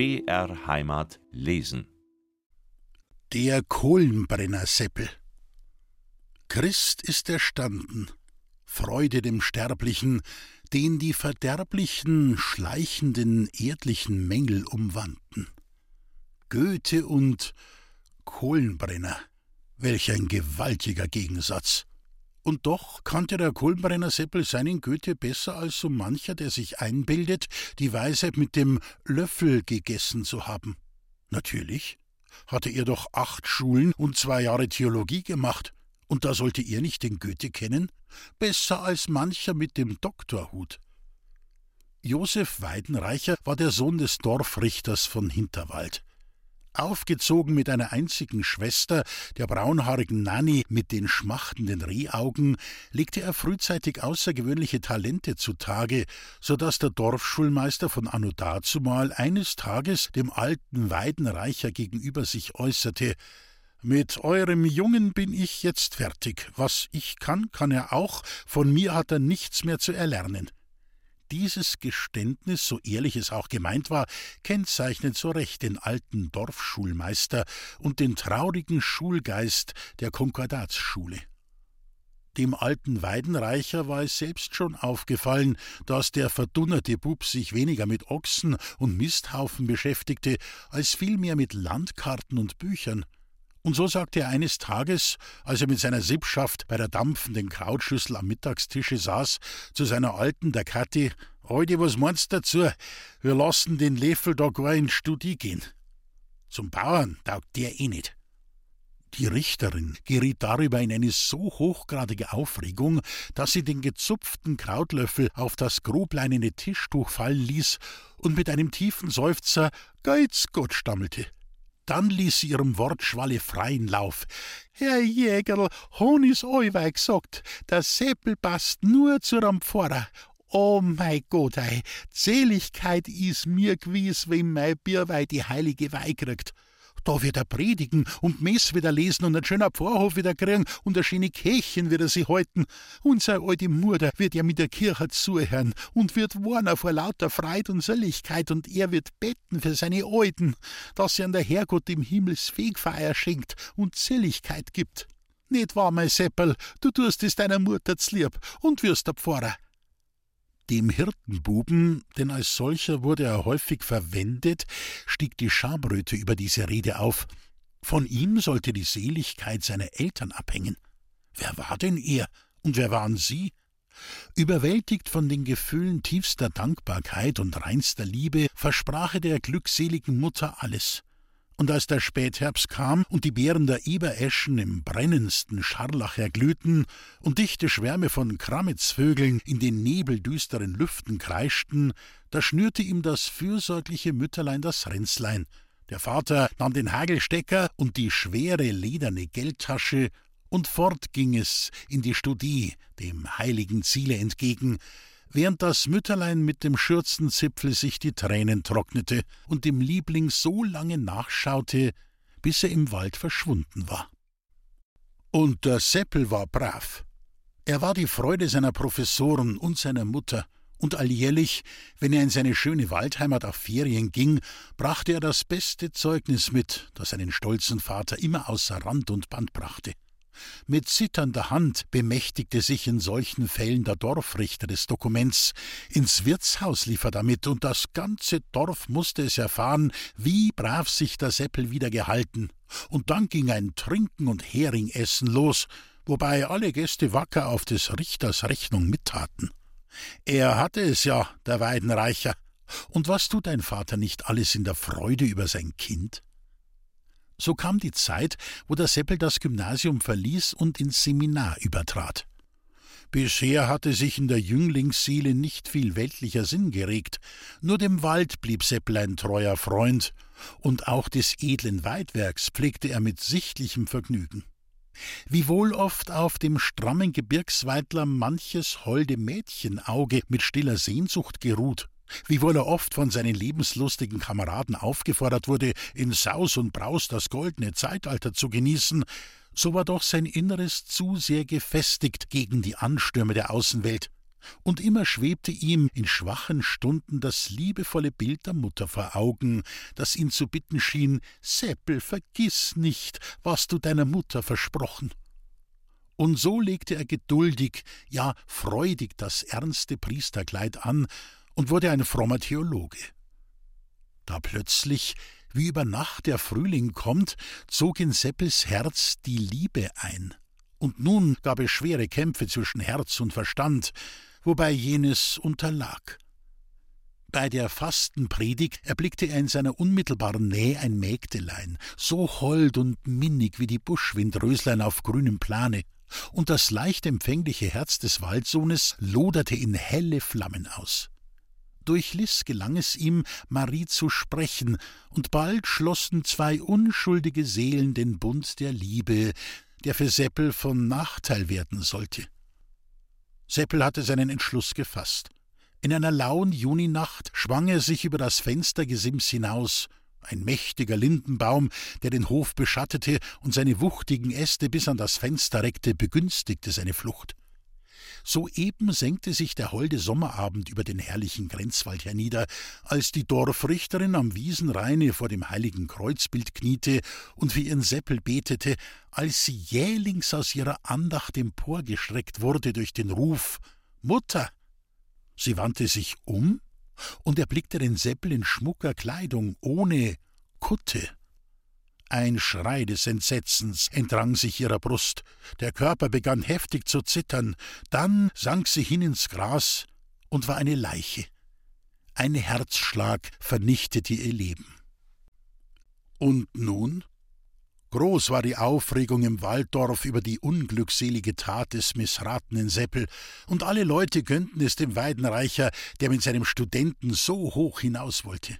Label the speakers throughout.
Speaker 1: BR Heimat lesen.
Speaker 2: Der Kohlenbrennerseppel. Christ ist erstanden, Freude dem Sterblichen, den die verderblichen, schleichenden, erdlichen Mängel umwandten. Goethe und Kohlenbrenner, welch ein gewaltiger Gegensatz. Und doch kannte der Kohlenbrenner Seppel seinen Goethe besser als so mancher, der sich einbildet, die Weisheit mit dem Löffel gegessen zu haben. Natürlich hatte er doch acht Schulen und zwei Jahre Theologie gemacht, und da sollte er nicht den Goethe kennen? Besser als mancher mit dem Doktorhut. Josef Weidenreicher war der Sohn des Dorfrichters von Hinterwald. Aufgezogen mit einer einzigen Schwester, der braunhaarigen Nanny mit den schmachtenden Rehaugen, legte er frühzeitig außergewöhnliche Talente zutage, so dass der Dorfschulmeister von Anno dazumal eines Tages dem alten Weidenreicher gegenüber sich äußerte: Mit eurem Jungen bin ich jetzt fertig. Was ich kann, kann er auch. Von mir hat er nichts mehr zu erlernen. Dieses Geständnis, so ehrlich es auch gemeint war, kennzeichnet so recht den alten Dorfschulmeister und den traurigen Schulgeist der Konkordatsschule. Dem alten Weidenreicher war es selbst schon aufgefallen, dass der verdunnerte Bub sich weniger mit Ochsen und Misthaufen beschäftigte, als vielmehr mit Landkarten und Büchern. Und so sagte er eines Tages, als er mit seiner Sippschaft bei der dampfenden Krautschüssel am Mittagstische saß, zu seiner Alten, der Kathi, Heute, was meinst du dazu? Wir lassen den Löffel da gar in Studie gehen. Zum Bauern taugt der eh nicht. Die Richterin geriet darüber in eine so hochgradige Aufregung, dass sie den gezupften Krautlöffel auf das grobleinene Tischtuch fallen ließ und mit einem tiefen Seufzer Geiz Gott stammelte. Dann ließ sie ihrem Wortschwalle freien Lauf. Herr Jägerl, hon is euwei gesagt, der Seppel passt nur zur Pfarrer. Oh mein Gott, ei, Seligkeit is mir gewiss, wenn mein Bierwei die heilige Weih kriegt. Da wird er predigen und Mess wieder lesen und ein schöner Pfarrhof wieder kriegen und ein schöne Kirchen wird er sich halten. Und seine alte Mutter wird ja mit der Kirche zuhören und wird warnen vor lauter Freud und Seligkeit und er wird betten für seine Alten, dass sie an der Herrgott im Himmel Fegfeier schenkt und Seligkeit gibt. Nicht wahr, mein Seppel, du tust es deiner Mutter zlieb und wirst der Pfarrer. Dem Hirtenbuben, denn als solcher wurde er häufig verwendet, stieg die Schamröte über diese Rede auf. Von ihm sollte die Seligkeit seiner Eltern abhängen. Wer war denn er und wer waren sie? Überwältigt von den Gefühlen tiefster Dankbarkeit und reinster Liebe, versprach er der glückseligen Mutter alles und als der Spätherbst kam und die Beeren der Ebereschen im brennendsten Scharlach erglühten und dichte Schwärme von Kramitzvögeln in den nebeldüsteren Lüften kreischten, da schnürte ihm das fürsorgliche Mütterlein das Ränzlein. Der Vater nahm den Hagelstecker und die schwere lederne Geldtasche, und fort ging es in die Studie, dem heiligen Ziele entgegen, während das Mütterlein mit dem Schürzenzipfel sich die Tränen trocknete und dem Liebling so lange nachschaute, bis er im Wald verschwunden war. Und der Seppel war brav. Er war die Freude seiner Professoren und seiner Mutter, und alljährlich, wenn er in seine schöne Waldheimat auf Ferien ging, brachte er das beste Zeugnis mit, das seinen stolzen Vater immer außer Rand und Band brachte. Mit zitternder Hand bemächtigte sich in solchen Fällen der Dorfrichter des Dokuments. Ins Wirtshaus lief er damit, und das ganze Dorf musste es erfahren, wie brav sich der Seppel wieder gehalten. Und dann ging ein Trinken und Heringessen los, wobei alle Gäste wacker auf des Richters Rechnung mittaten. Er hatte es ja, der Weidenreicher. Und was tut ein Vater nicht alles in der Freude über sein Kind? So kam die Zeit, wo der Seppel das Gymnasium verließ und ins Seminar übertrat. Bisher hatte sich in der Jünglingsseele nicht viel weltlicher Sinn geregt, nur dem Wald blieb Seppel ein treuer Freund, und auch des edlen Weidwerks pflegte er mit sichtlichem Vergnügen. Wie wohl oft auf dem strammen Gebirgsweitler manches holde Mädchenauge mit stiller Sehnsucht geruht, Wiewohl er oft von seinen lebenslustigen Kameraden aufgefordert wurde, in Saus und Braus das goldene Zeitalter zu genießen, so war doch sein Inneres zu sehr gefestigt gegen die Anstürme der Außenwelt. und immer schwebte ihm in schwachen Stunden das liebevolle Bild der Mutter vor Augen, das ihn zu bitten schien Seppel, vergiss nicht, was du deiner Mutter versprochen. Und so legte er geduldig, ja freudig das ernste Priesterkleid an und wurde ein frommer Theologe. Da plötzlich, wie über Nacht der Frühling kommt, zog in Seppels Herz die Liebe ein. Und nun gab es schwere Kämpfe zwischen Herz und Verstand, wobei jenes unterlag. Bei der Fastenpredigt erblickte er in seiner unmittelbaren Nähe ein Mägdelein, so hold und minnig wie die Buschwindröslein auf grünem Plane, und das leicht empfängliche Herz des Waldsohnes loderte in helle Flammen aus. Durch Liss gelang es ihm, Marie zu sprechen, und bald schlossen zwei unschuldige Seelen den Bund der Liebe, der für Seppel von Nachteil werden sollte. Seppel hatte seinen Entschluss gefasst. In einer lauen Juninacht schwang er sich über das Fenstergesims hinaus, ein mächtiger Lindenbaum, der den Hof beschattete und seine wuchtigen Äste bis an das Fenster reckte, begünstigte seine Flucht. Soeben senkte sich der holde Sommerabend über den herrlichen Grenzwald hernieder, als die Dorfrichterin am Wiesenraine vor dem heiligen Kreuzbild kniete und für ihren Seppel betete, als sie jählings aus ihrer Andacht emporgeschreckt wurde durch den Ruf Mutter. Sie wandte sich um und erblickte den Seppel in schmucker Kleidung, ohne Kutte. Ein Schrei des Entsetzens entrang sich ihrer Brust, der Körper begann heftig zu zittern, dann sank sie hin ins Gras und war eine Leiche. Ein Herzschlag vernichtete ihr Leben. Und nun? Groß war die Aufregung im Walddorf über die unglückselige Tat des missratenen Seppel, und alle Leute gönnten es dem Weidenreicher, der mit seinem Studenten so hoch hinaus wollte.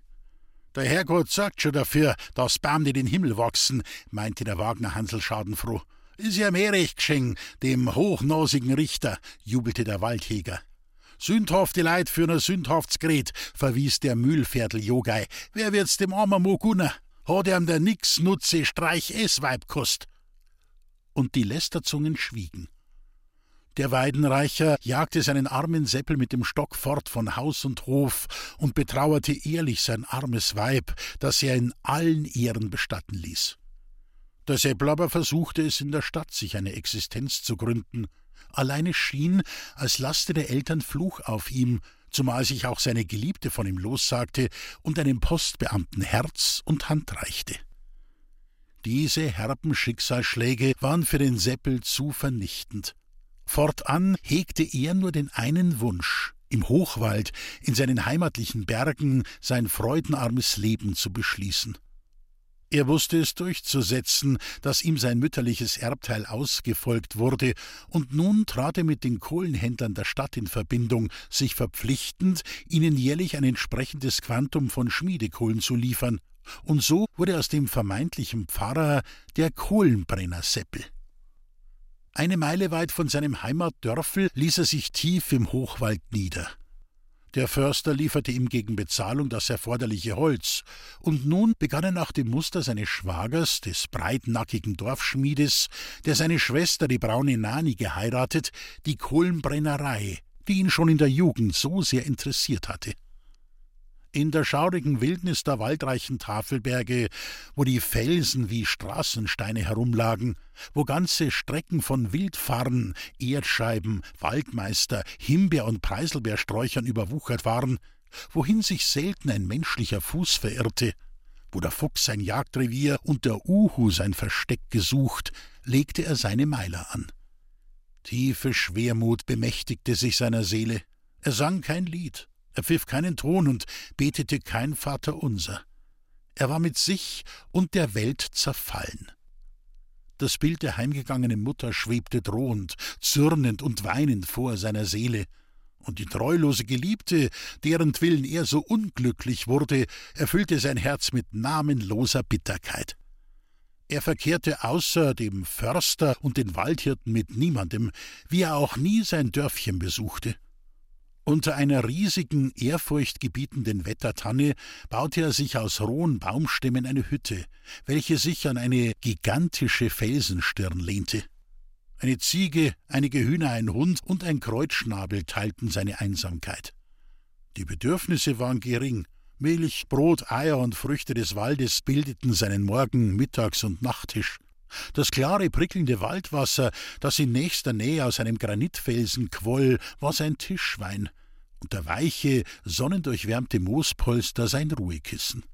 Speaker 2: Der Herrgott sorgt schon dafür, dass Baum in den Himmel wachsen, meinte der Wagner Hansel schadenfroh. Ist ja mehr recht geschehen, dem hochnasigen Richter, jubelte der Waldjäger. Sündhafte Leid für ne sündhafts Gret, verwies der Mühlviertel Jogei. Wer wird's dem armen Mogunner? Hat ihm der nix nutze Streich es Weib kost? Und die Lästerzungen schwiegen. Der Weidenreicher jagte seinen armen Seppel mit dem Stock fort von Haus und Hof und betrauerte ehrlich sein armes Weib, das er in allen Ehren bestatten ließ. Der Seppel aber versuchte es in der Stadt, sich eine Existenz zu gründen. Allein es schien, als laste der Eltern Fluch auf ihm, zumal sich auch seine Geliebte von ihm lossagte und einem Postbeamten Herz und Hand reichte. Diese herben Schicksalsschläge waren für den Seppel zu vernichtend. Fortan hegte er nur den einen Wunsch, im Hochwald, in seinen heimatlichen Bergen, sein freudenarmes Leben zu beschließen. Er wusste es durchzusetzen, dass ihm sein mütterliches Erbteil ausgefolgt wurde, und nun trat er mit den Kohlenhändlern der Stadt in Verbindung, sich verpflichtend, ihnen jährlich ein entsprechendes Quantum von Schmiedekohlen zu liefern, und so wurde aus dem vermeintlichen Pfarrer der Kohlenbrenner Seppel. Eine Meile weit von seinem Heimatdörfel ließ er sich tief im Hochwald nieder. Der Förster lieferte ihm gegen Bezahlung das erforderliche Holz, und nun begann er nach dem Muster seines Schwagers, des breitnackigen Dorfschmiedes, der seine Schwester, die braune Nani, geheiratet, die Kohlenbrennerei, die ihn schon in der Jugend so sehr interessiert hatte in der schaurigen Wildnis der waldreichen Tafelberge, wo die Felsen wie Straßensteine herumlagen, wo ganze Strecken von Wildfarn, Erdscheiben, Waldmeister, Himbeer- und Preiselbeersträuchern überwuchert waren, wohin sich selten ein menschlicher Fuß verirrte, wo der Fuchs sein Jagdrevier und der Uhu sein Versteck gesucht, legte er seine Meiler an. Tiefe Schwermut bemächtigte sich seiner Seele. Er sang kein Lied, er pfiff keinen Ton und betete kein Vaterunser. Er war mit sich und der Welt zerfallen. Das Bild der heimgegangenen Mutter schwebte drohend, zürnend und weinend vor seiner Seele, und die treulose Geliebte, derentwillen er so unglücklich wurde, erfüllte sein Herz mit namenloser Bitterkeit. Er verkehrte außer dem Förster und den Waldhirten mit niemandem, wie er auch nie sein Dörfchen besuchte. Unter einer riesigen, ehrfurchtgebietenden Wettertanne baute er sich aus rohen Baumstämmen eine Hütte, welche sich an eine gigantische Felsenstirn lehnte. Eine Ziege, einige Hühner, ein Hund und ein Kreuzschnabel teilten seine Einsamkeit. Die Bedürfnisse waren gering. Milch, Brot, Eier und Früchte des Waldes bildeten seinen Morgen-, Mittags- und Nachttisch. Das klare, prickelnde Waldwasser, das in nächster Nähe aus einem Granitfelsen quoll, war sein Tischwein, und der weiche, sonnendurchwärmte Moospolster sein Ruhekissen.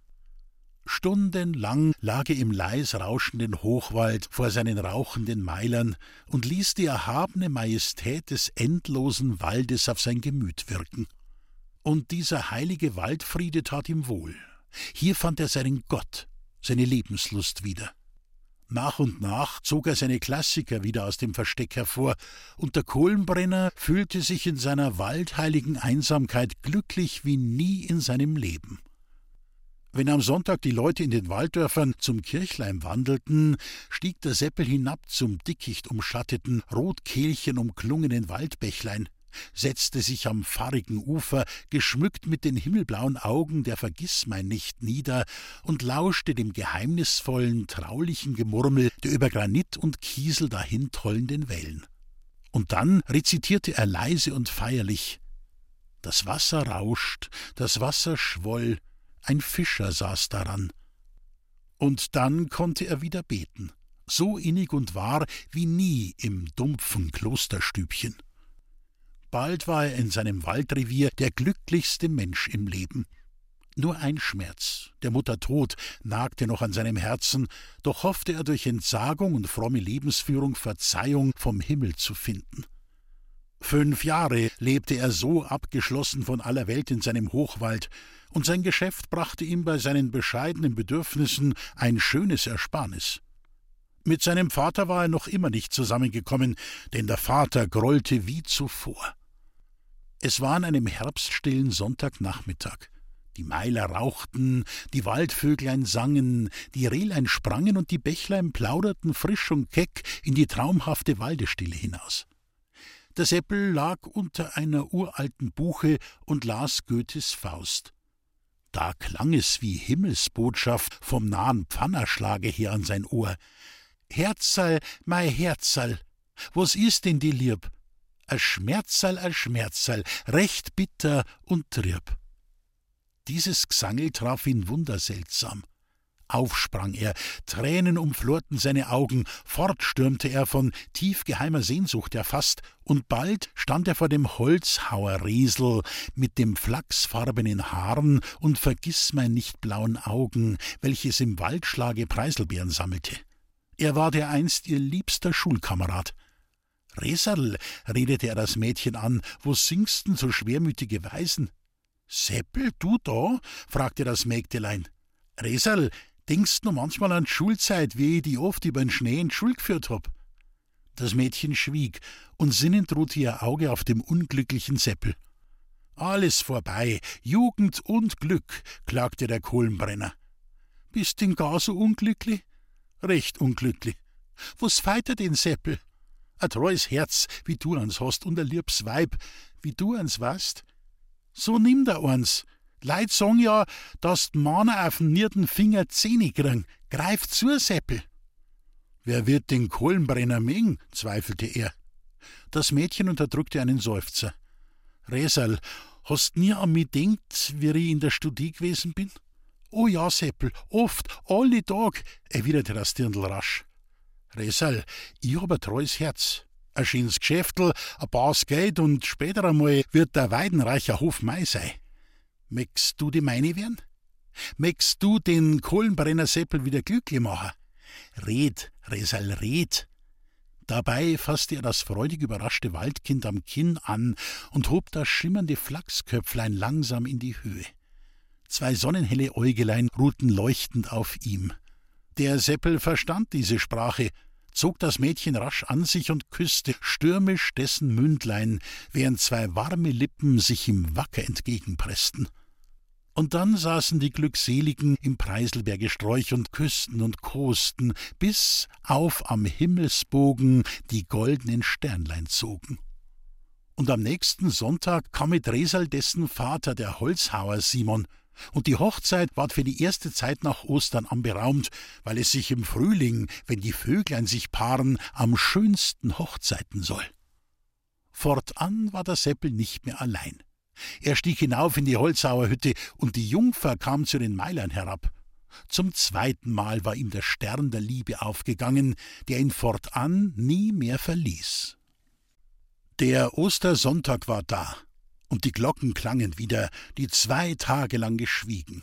Speaker 2: Stundenlang lag er im leis rauschenden Hochwald vor seinen rauchenden Meilern und ließ die erhabene Majestät des endlosen Waldes auf sein Gemüt wirken. Und dieser heilige Waldfriede tat ihm wohl. Hier fand er seinen Gott, seine Lebenslust wieder. Nach und nach zog er seine Klassiker wieder aus dem Versteck hervor, und der Kohlenbrenner fühlte sich in seiner waldheiligen Einsamkeit glücklich wie nie in seinem Leben. Wenn am Sonntag die Leute in den Walddörfern zum Kirchleim wandelten, stieg der Seppel hinab zum dickicht umschatteten, rotkehlchen umklungenen Waldbächlein, setzte sich am pfarrigen Ufer, geschmückt mit den himmelblauen Augen der Vergißmeinnicht nieder und lauschte dem geheimnisvollen, traulichen Gemurmel der über Granit und Kiesel dahintollenden Wellen. Und dann rezitierte er leise und feierlich Das Wasser rauscht, das Wasser schwoll, ein Fischer saß daran. Und dann konnte er wieder beten, so innig und wahr wie nie im dumpfen Klosterstübchen. Bald war er in seinem Waldrevier der glücklichste Mensch im Leben. Nur ein Schmerz, der Mutter Tod, nagte noch an seinem Herzen, doch hoffte er durch Entsagung und fromme Lebensführung Verzeihung vom Himmel zu finden. Fünf Jahre lebte er so abgeschlossen von aller Welt in seinem Hochwald, und sein Geschäft brachte ihm bei seinen bescheidenen Bedürfnissen ein schönes Ersparnis. Mit seinem Vater war er noch immer nicht zusammengekommen, denn der Vater grollte wie zuvor. Es war an einem herbststillen Sonntagnachmittag. Die Meiler rauchten, die Waldvöglein sangen, die Rehlein sprangen und die Bächlein plauderten frisch und keck in die traumhafte Waldestille hinaus. Der Seppel lag unter einer uralten Buche und las Goethes Faust. Da klang es wie Himmelsbotschaft vom nahen Pfannerschlage her an sein Ohr. Herzal, mei Herzal, was ist denn die lieb? A Schmerzal, a Schmerzal, recht bitter und trüb. Dieses Gesangel traf ihn wunderseltsam. Aufsprang er, Tränen umflorten seine Augen, fortstürmte er von tiefgeheimer Sehnsucht erfasst, und bald stand er vor dem Holzhauerriesel mit dem flachsfarbenen Haaren und vergißmeinnicht blauen Augen, welches im Waldschlage Preiselbeeren sammelte. Er war der einst ihr liebster Schulkamerad. Reserl, redete er das Mädchen an, wo singst denn so schwermütige Weisen? Seppel, du da? fragte das Mägdelein. Reserl, denkst du manchmal an Schulzeit, wie ich die oft über den Schnee in Schul geführt hab? Das Mädchen schwieg, und sinnend ruhte ihr Auge auf dem unglücklichen Seppel. Alles vorbei, Jugend und Glück, klagte der Kohlenbrenner. Bist denn gar so unglücklich? Recht unglücklich. Was feit er den Seppel? Ein treues Herz, wie du ans hast, und ein liebs Weib, wie du ans warst. So nimm da eins. Leid sagen ja, dass d Mana auf den nierten Finger Zähne kriegen. Greif zu, Seppel. Wer wird den Kohlenbrenner mengen? zweifelte er. Das Mädchen unterdrückte einen Seufzer. Resal, hast nie an mich denkt, wie ich in der Studie gewesen bin? Oh ja, Seppel, oft, alle Tag, erwiderte das Dirndl rasch. Resal, ich hab ein treues Herz. Ein schönes Geschäftl, ein Baus Geld und später einmal wird der weidenreicher Hof Mai sein. Möchtest du die meine werden? Möchtest du den Kohlenbrenner Seppel wieder glücklich machen? Red, Resal, red. Dabei fasste er das freudig überraschte Waldkind am Kinn an und hob das schimmernde Flachsköpflein langsam in die Höhe. Zwei sonnenhelle Äugelein ruhten leuchtend auf ihm. Der Seppel verstand diese Sprache, zog das Mädchen rasch an sich und küsste stürmisch dessen Mündlein, während zwei warme Lippen sich ihm wacker entgegenpressten. Und dann saßen die Glückseligen im Preiselberge Sträuch und küssten und kosten, bis auf am Himmelsbogen die goldenen Sternlein zogen. Und am nächsten Sonntag kam mit Resal dessen Vater, der Holzhauer Simon, Und die Hochzeit ward für die erste Zeit nach Ostern anberaumt, weil es sich im Frühling, wenn die Vöglein sich paaren, am schönsten Hochzeiten soll. Fortan war der Seppel nicht mehr allein. Er stieg hinauf in die Holzauer Hütte, und die Jungfer kam zu den Meilern herab. Zum zweiten Mal war ihm der Stern der Liebe aufgegangen, der ihn fortan nie mehr verließ. Der Ostersonntag war da, und die Glocken klangen wieder, die zwei Tage lang geschwiegen.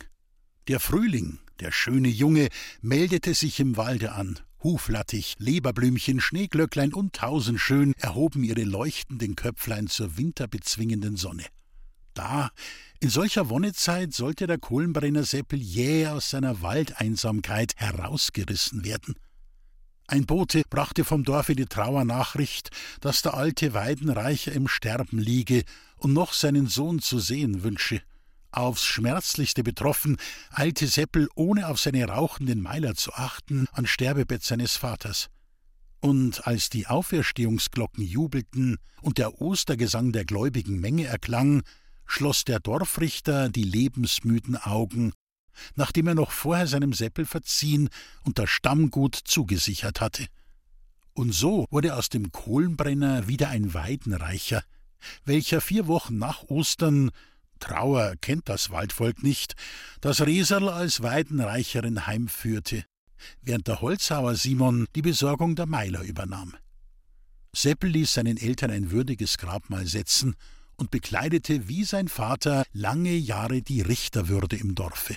Speaker 2: Der Frühling, der schöne Junge, meldete sich im Walde an. Huflattich, Leberblümchen, Schneeglöcklein und Tausendschön erhoben ihre leuchtenden Köpflein zur winterbezwingenden Sonne. Da, in solcher Wonnezeit, sollte der Kohlenbrenner Seppel jäh aus seiner Waldeinsamkeit herausgerissen werden. Ein Bote brachte vom Dorfe die Trauernachricht, dass der alte Weidenreicher im Sterben liege und noch seinen Sohn zu sehen wünsche. Aufs schmerzlichste betroffen, eilte Seppel, ohne auf seine rauchenden Meiler zu achten, an Sterbebett seines Vaters. Und als die Auferstehungsglocken jubelten und der Ostergesang der gläubigen Menge erklang, schloss der Dorfrichter die lebensmüden Augen, nachdem er noch vorher seinem Seppel verziehen und das Stammgut zugesichert hatte. Und so wurde aus dem Kohlenbrenner wieder ein Weidenreicher, welcher vier Wochen nach Ostern Trauer kennt das Waldvolk nicht, das Reserl als Weidenreicherin heimführte, während der Holzhauer Simon die Besorgung der Meiler übernahm. Seppel ließ seinen Eltern ein würdiges Grabmal setzen und bekleidete wie sein Vater lange Jahre die Richterwürde im Dorfe.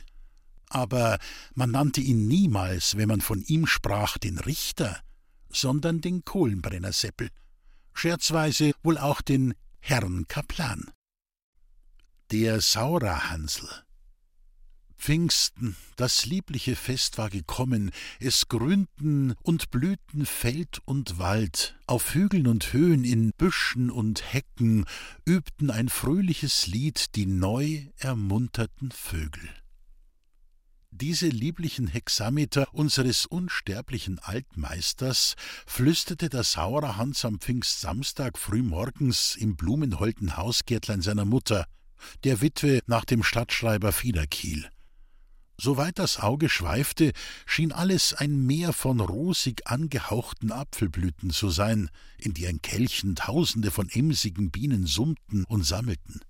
Speaker 2: Aber man nannte ihn niemals, wenn man von ihm sprach, den Richter, sondern den Kohlenbrenner Seppel, scherzweise wohl auch den Herrn Kaplan. Der Saurerhansel Pfingsten, das liebliche Fest war gekommen, es grünten und blühten Feld und Wald, auf Hügeln und Höhen, in Büschen und Hecken übten ein fröhliches Lied die neu ermunterten Vögel. Diese lieblichen Hexameter unseres unsterblichen Altmeisters flüsterte der Sauerhans am Pfingstsamstag frühmorgens im blumenholten Hausgärtlein seiner Mutter, der Witwe nach dem Stadtschreiber Fiederkiel. Soweit das Auge schweifte, schien alles ein Meer von rosig angehauchten Apfelblüten zu sein, in deren Kelchen Tausende von emsigen Bienen summten und sammelten.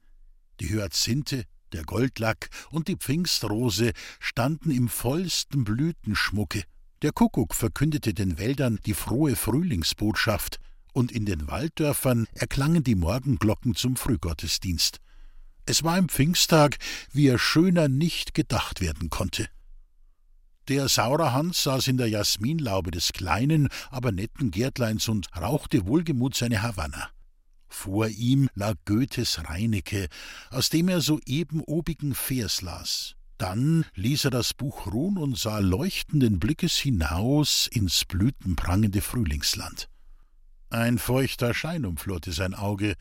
Speaker 2: Die Hyazinthe, der Goldlack und die Pfingstrose standen im vollsten Blütenschmucke. Der Kuckuck verkündete den Wäldern die frohe Frühlingsbotschaft, und in den Walddörfern erklangen die Morgenglocken zum Frühgottesdienst. Es war ein Pfingsttag, wie er schöner nicht gedacht werden konnte. Der Saurerhans saß in der Jasminlaube des kleinen, aber netten Gärtleins und rauchte wohlgemut seine Havanna. Vor ihm lag Goethes Reinecke, aus dem er soeben obigen Vers las. Dann ließ er das Buch ruhen und sah leuchtenden Blickes hinaus ins blütenprangende Frühlingsland. Ein feuchter Schein umflorte sein Auge,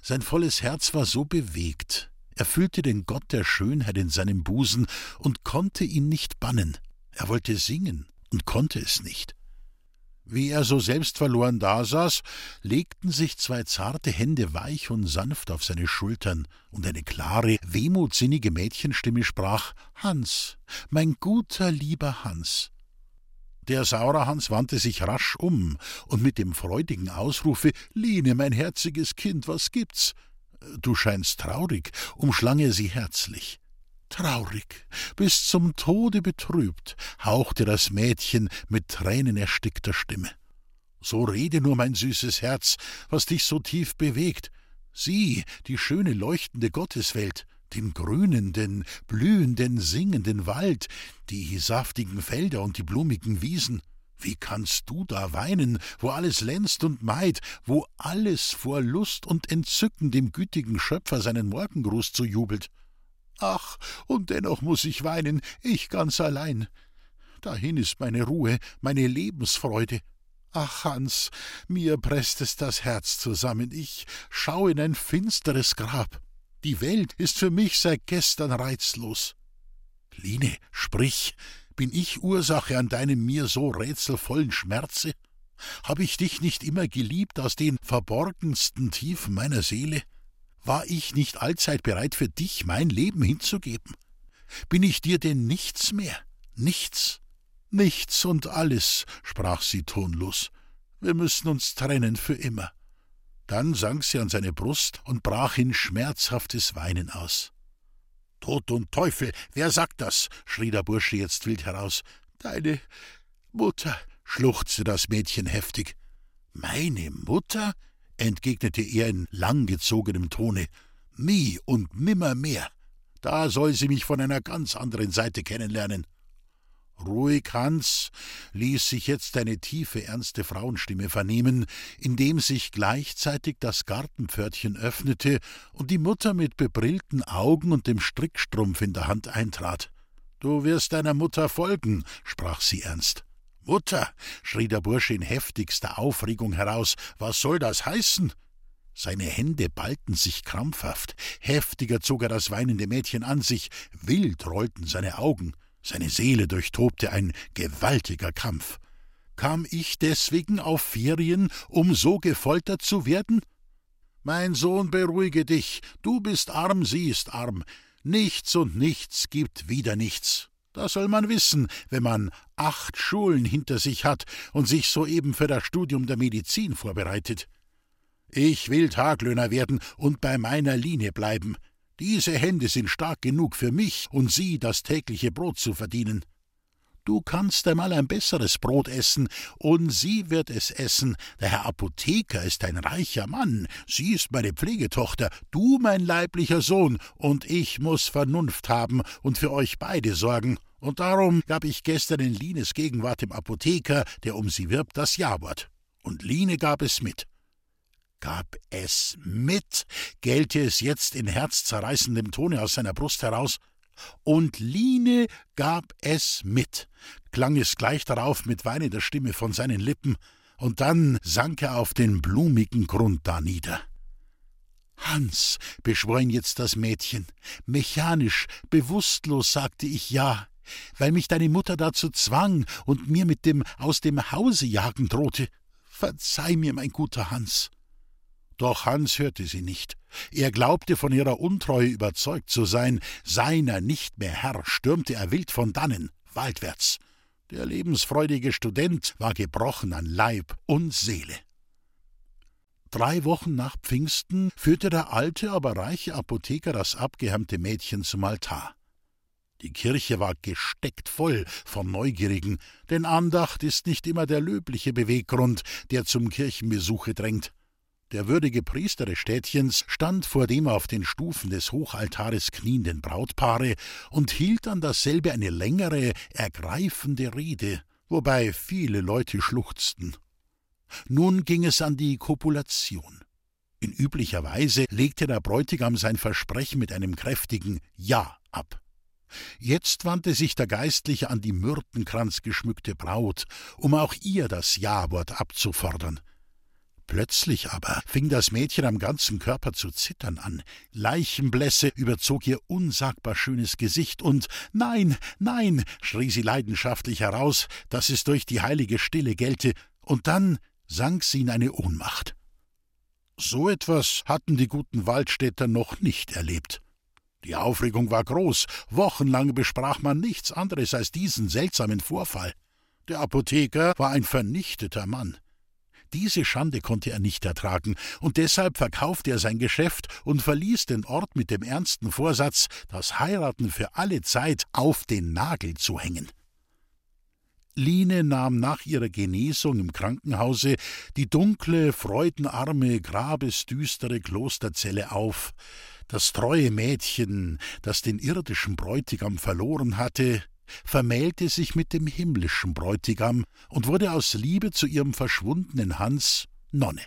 Speaker 2: sein volles Herz war so bewegt, er fühlte den Gott der Schönheit in seinem Busen und konnte ihn nicht bannen. Er wollte singen und konnte es nicht. Wie er so selbstverloren dasaß, legten sich zwei zarte Hände weich und sanft auf seine Schultern, und eine klare, wehmutsinnige Mädchenstimme sprach Hans, mein guter, lieber Hans. Der Saurerhans wandte sich rasch um, und mit dem freudigen Ausrufe Line, mein herziges Kind, was gibt's? Du scheinst traurig, umschlang er sie herzlich. Traurig, bis zum Tode betrübt, hauchte das Mädchen mit tränenerstickter Stimme. So rede nur, mein süßes Herz, was dich so tief bewegt. Sieh die schöne leuchtende Gotteswelt, den grünenden, blühenden, singenden Wald, die saftigen Felder und die blumigen Wiesen. Wie kannst du da weinen, wo alles glänzt und meid, wo alles vor Lust und Entzücken dem gütigen Schöpfer seinen Morgengruß zujubelt? Ach, und dennoch muss ich weinen, ich ganz allein. Dahin ist meine Ruhe, meine Lebensfreude. Ach, Hans, mir presst es das Herz zusammen, ich schau in ein finsteres Grab. Die Welt ist für mich seit gestern reizlos. Line, sprich, bin ich Ursache an deinem mir so rätselvollen Schmerze? Hab ich dich nicht immer geliebt aus den verborgensten Tiefen meiner Seele? War ich nicht allzeit bereit für dich mein Leben hinzugeben? Bin ich dir denn nichts mehr? Nichts? Nichts und alles, sprach sie tonlos. Wir müssen uns trennen für immer. Dann sank sie an seine Brust und brach in schmerzhaftes Weinen aus. Tod und Teufel, wer sagt das? schrie der Bursche jetzt wild heraus. Deine Mutter, schluchzte das Mädchen heftig. Meine Mutter? Entgegnete er in langgezogenem Tone. Nie und nimmermehr. Da soll sie mich von einer ganz anderen Seite kennenlernen. Ruhig, Hans, ließ sich jetzt eine tiefe, ernste Frauenstimme vernehmen, indem sich gleichzeitig das Gartenpförtchen öffnete und die Mutter mit bebrillten Augen und dem Strickstrumpf in der Hand eintrat. Du wirst deiner Mutter folgen, sprach sie ernst. Mutter, schrie der Bursche in heftigster Aufregung heraus, was soll das heißen? Seine Hände ballten sich krampfhaft, heftiger zog er das weinende Mädchen an sich, wild rollten seine Augen, seine Seele durchtobte ein gewaltiger Kampf. Kam ich deswegen auf Ferien, um so gefoltert zu werden? Mein Sohn, beruhige dich, du bist arm, sie ist arm, nichts und nichts gibt wieder nichts. Das soll man wissen, wenn man acht Schulen hinter sich hat und sich soeben für das Studium der Medizin vorbereitet. Ich will Taglöhner werden und bei meiner Linie bleiben. Diese Hände sind stark genug für mich und Sie das tägliche Brot zu verdienen. Du kannst einmal ein besseres Brot essen, und sie wird es essen. Der Herr Apotheker ist ein reicher Mann, sie ist meine Pflegetochter, du mein leiblicher Sohn, und ich muss Vernunft haben und für euch beide sorgen. Und darum gab ich gestern in Lines Gegenwart dem Apotheker, der um sie wirbt, das Jawort. Und Line gab es mit gab es mit, gellte es jetzt in herzzerreißendem Tone aus seiner Brust heraus. Und Line gab es mit, klang es gleich darauf mit weinender Stimme von seinen Lippen, und dann sank er auf den blumigen Grund danieder. Hans, beschwor ihn jetzt das Mädchen, mechanisch, bewusstlos sagte ich ja, weil mich deine Mutter dazu zwang und mir mit dem aus dem Hause jagen drohte. Verzeih mir, mein guter Hans. Doch Hans hörte sie nicht. Er glaubte von ihrer Untreue überzeugt zu sein, seiner nicht mehr Herr, stürmte er wild von dannen, waldwärts. Der lebensfreudige Student war gebrochen an Leib und Seele. Drei Wochen nach Pfingsten führte der alte, aber reiche Apotheker das abgehärmte Mädchen zum Altar. Die Kirche war gesteckt voll von Neugierigen, denn Andacht ist nicht immer der löbliche Beweggrund, der zum Kirchenbesuche drängt. Der würdige Priester des Städtchens stand vor dem auf den Stufen des Hochaltares knienden Brautpaare und hielt an dasselbe eine längere, ergreifende Rede, wobei viele Leute schluchzten. Nun ging es an die Kopulation. In üblicher Weise legte der Bräutigam sein Versprechen mit einem kräftigen Ja ab. Jetzt wandte sich der Geistliche an die myrtenkranzgeschmückte Braut, um auch ihr das Ja-Wort abzufordern. Plötzlich aber fing das Mädchen am ganzen Körper zu zittern an. Leichenblässe überzog ihr unsagbar schönes Gesicht und Nein, nein, schrie sie leidenschaftlich heraus, dass es durch die heilige Stille gelte, und dann sank sie in eine Ohnmacht. So etwas hatten die guten Waldstädter noch nicht erlebt. Die Aufregung war groß, wochenlang besprach man nichts anderes als diesen seltsamen Vorfall. Der Apotheker war ein vernichteter Mann. Diese Schande konnte er nicht ertragen, und deshalb verkaufte er sein Geschäft und verließ den Ort mit dem ernsten Vorsatz, das Heiraten für alle Zeit auf den Nagel zu hängen. Line nahm nach ihrer Genesung im Krankenhause die dunkle, freudenarme, grabesdüstere Klosterzelle auf. Das treue Mädchen, das den irdischen Bräutigam verloren hatte, vermählte sich mit dem himmlischen Bräutigam und wurde aus Liebe zu ihrem verschwundenen Hans Nonne.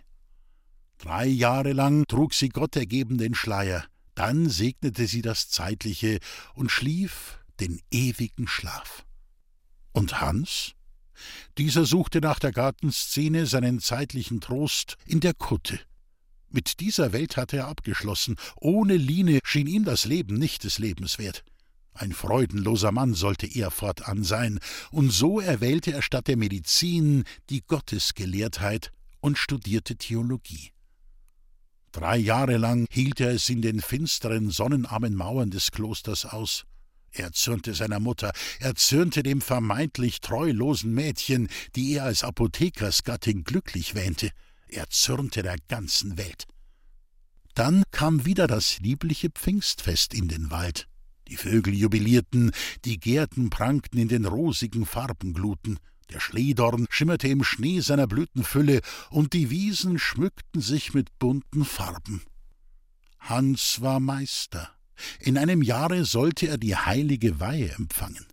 Speaker 2: Drei Jahre lang trug sie Gott ergeben den Schleier, dann segnete sie das Zeitliche und schlief den ewigen Schlaf. Und Hans? Dieser suchte nach der Gartenszene seinen zeitlichen Trost in der Kutte. Mit dieser Welt hatte er abgeschlossen. Ohne Line schien ihm das Leben nicht des Lebens wert. Ein freudenloser Mann sollte er fortan sein, und so erwählte er statt der Medizin die Gottesgelehrtheit und studierte Theologie. Drei Jahre lang hielt er es in den finsteren, sonnenarmen Mauern des Klosters aus. Er zürnte seiner Mutter, er zürnte dem vermeintlich treulosen Mädchen, die er als Apothekersgattin glücklich wähnte, er zürnte der ganzen Welt. Dann kam wieder das liebliche Pfingstfest in den Wald. Die Vögel jubilierten, die Gärten prangten in den rosigen Farbengluten, der Schlehdorn schimmerte im Schnee seiner Blütenfülle, und die Wiesen schmückten sich mit bunten Farben. Hans war Meister. In einem Jahre sollte er die heilige Weihe empfangen.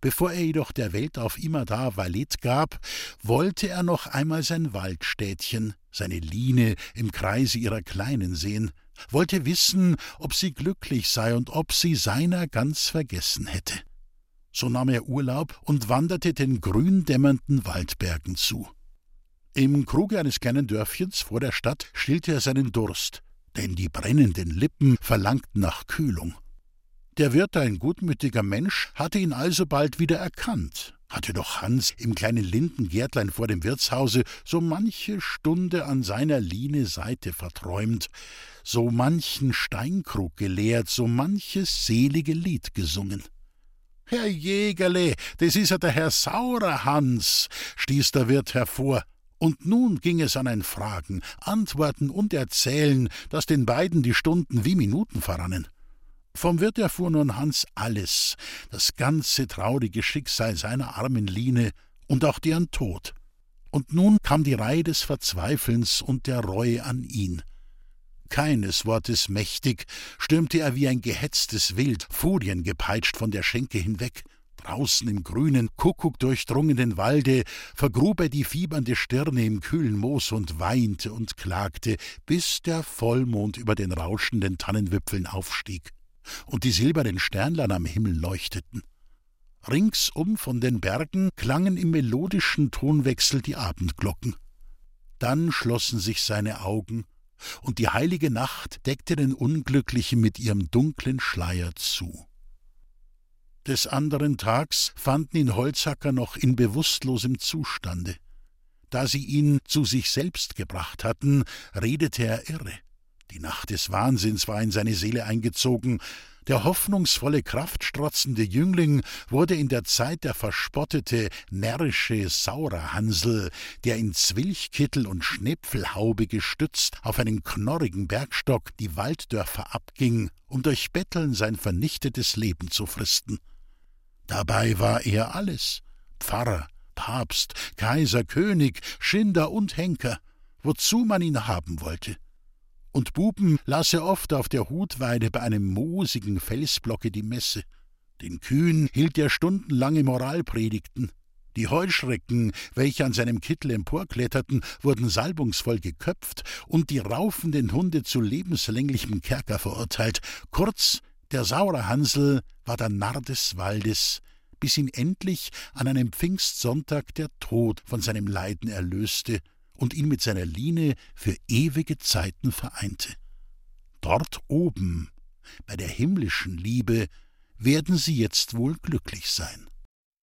Speaker 2: Bevor er jedoch der Welt auf Imada Valet gab, wollte er noch einmal sein Waldstädtchen, seine Line im Kreise ihrer Kleinen sehen, wollte wissen, ob sie glücklich sei und ob sie seiner ganz vergessen hätte. So nahm er Urlaub und wanderte den gründämmernden Waldbergen zu. Im Kruge eines kleinen Dörfchens vor der Stadt stillte er seinen Durst, denn die brennenden Lippen verlangten nach Kühlung. Der Wirt, ein gutmütiger Mensch, hatte ihn alsobald wieder erkannt, hatte doch Hans im kleinen Lindengärtlein vor dem Wirtshause so manche Stunde an seiner Line Seite verträumt, so manchen Steinkrug geleert, so manches selige Lied gesungen. Herr Jägerle, das ist ja der Herr Saurer Hans, stieß der Wirt hervor. Und nun ging es an ein Fragen, Antworten und Erzählen, dass den beiden die Stunden wie Minuten verrannen. Vom Wirt erfuhr nun Hans alles, das ganze traurige Schicksal seiner armen Line und auch deren Tod. Und nun kam die Reihe des Verzweifelns und der Reue an ihn. Keines Wortes mächtig stürmte er wie ein gehetztes Wild, furiengepeitscht von der Schenke hinweg. Draußen im grünen, Kuckuck durchdrungenen Walde vergrub er die fiebernde Stirne im kühlen Moos und weinte und klagte, bis der Vollmond über den rauschenden Tannenwipfeln aufstieg und die silbernen Sternlein am Himmel leuchteten. Ringsum von den Bergen klangen im melodischen Tonwechsel die Abendglocken. Dann schlossen sich seine Augen, und die heilige Nacht deckte den Unglücklichen mit ihrem dunklen Schleier zu. Des anderen Tags fanden ihn Holzhacker noch in bewußtlosem Zustande. Da sie ihn zu sich selbst gebracht hatten, redete er irre. Die Nacht des Wahnsinns war in seine Seele eingezogen. Der hoffnungsvolle, kraftstrotzende Jüngling wurde in der Zeit der verspottete, närrische Saurerhansel, der in Zwilchkittel und Schnepfelhaube gestützt auf einen knorrigen Bergstock die Walddörfer abging, um durch Betteln sein vernichtetes Leben zu fristen. Dabei war er alles Pfarrer, Papst, Kaiser, König, Schinder und Henker, wozu man ihn haben wollte und Buben las er oft auf der Hutweide bei einem moosigen Felsblocke die Messe. Den Kühen hielt er stundenlange Moralpredigten. Die Heuschrecken, welche an seinem Kittel emporkletterten, wurden salbungsvoll geköpft und die raufenden Hunde zu lebenslänglichem Kerker verurteilt. Kurz, der Sauerhansel war der Narr des Waldes, bis ihn endlich an einem Pfingstsonntag der Tod von seinem Leiden erlöste und ihn mit seiner Line für ewige Zeiten vereinte. Dort oben, bei der himmlischen Liebe, werden sie jetzt wohl glücklich sein.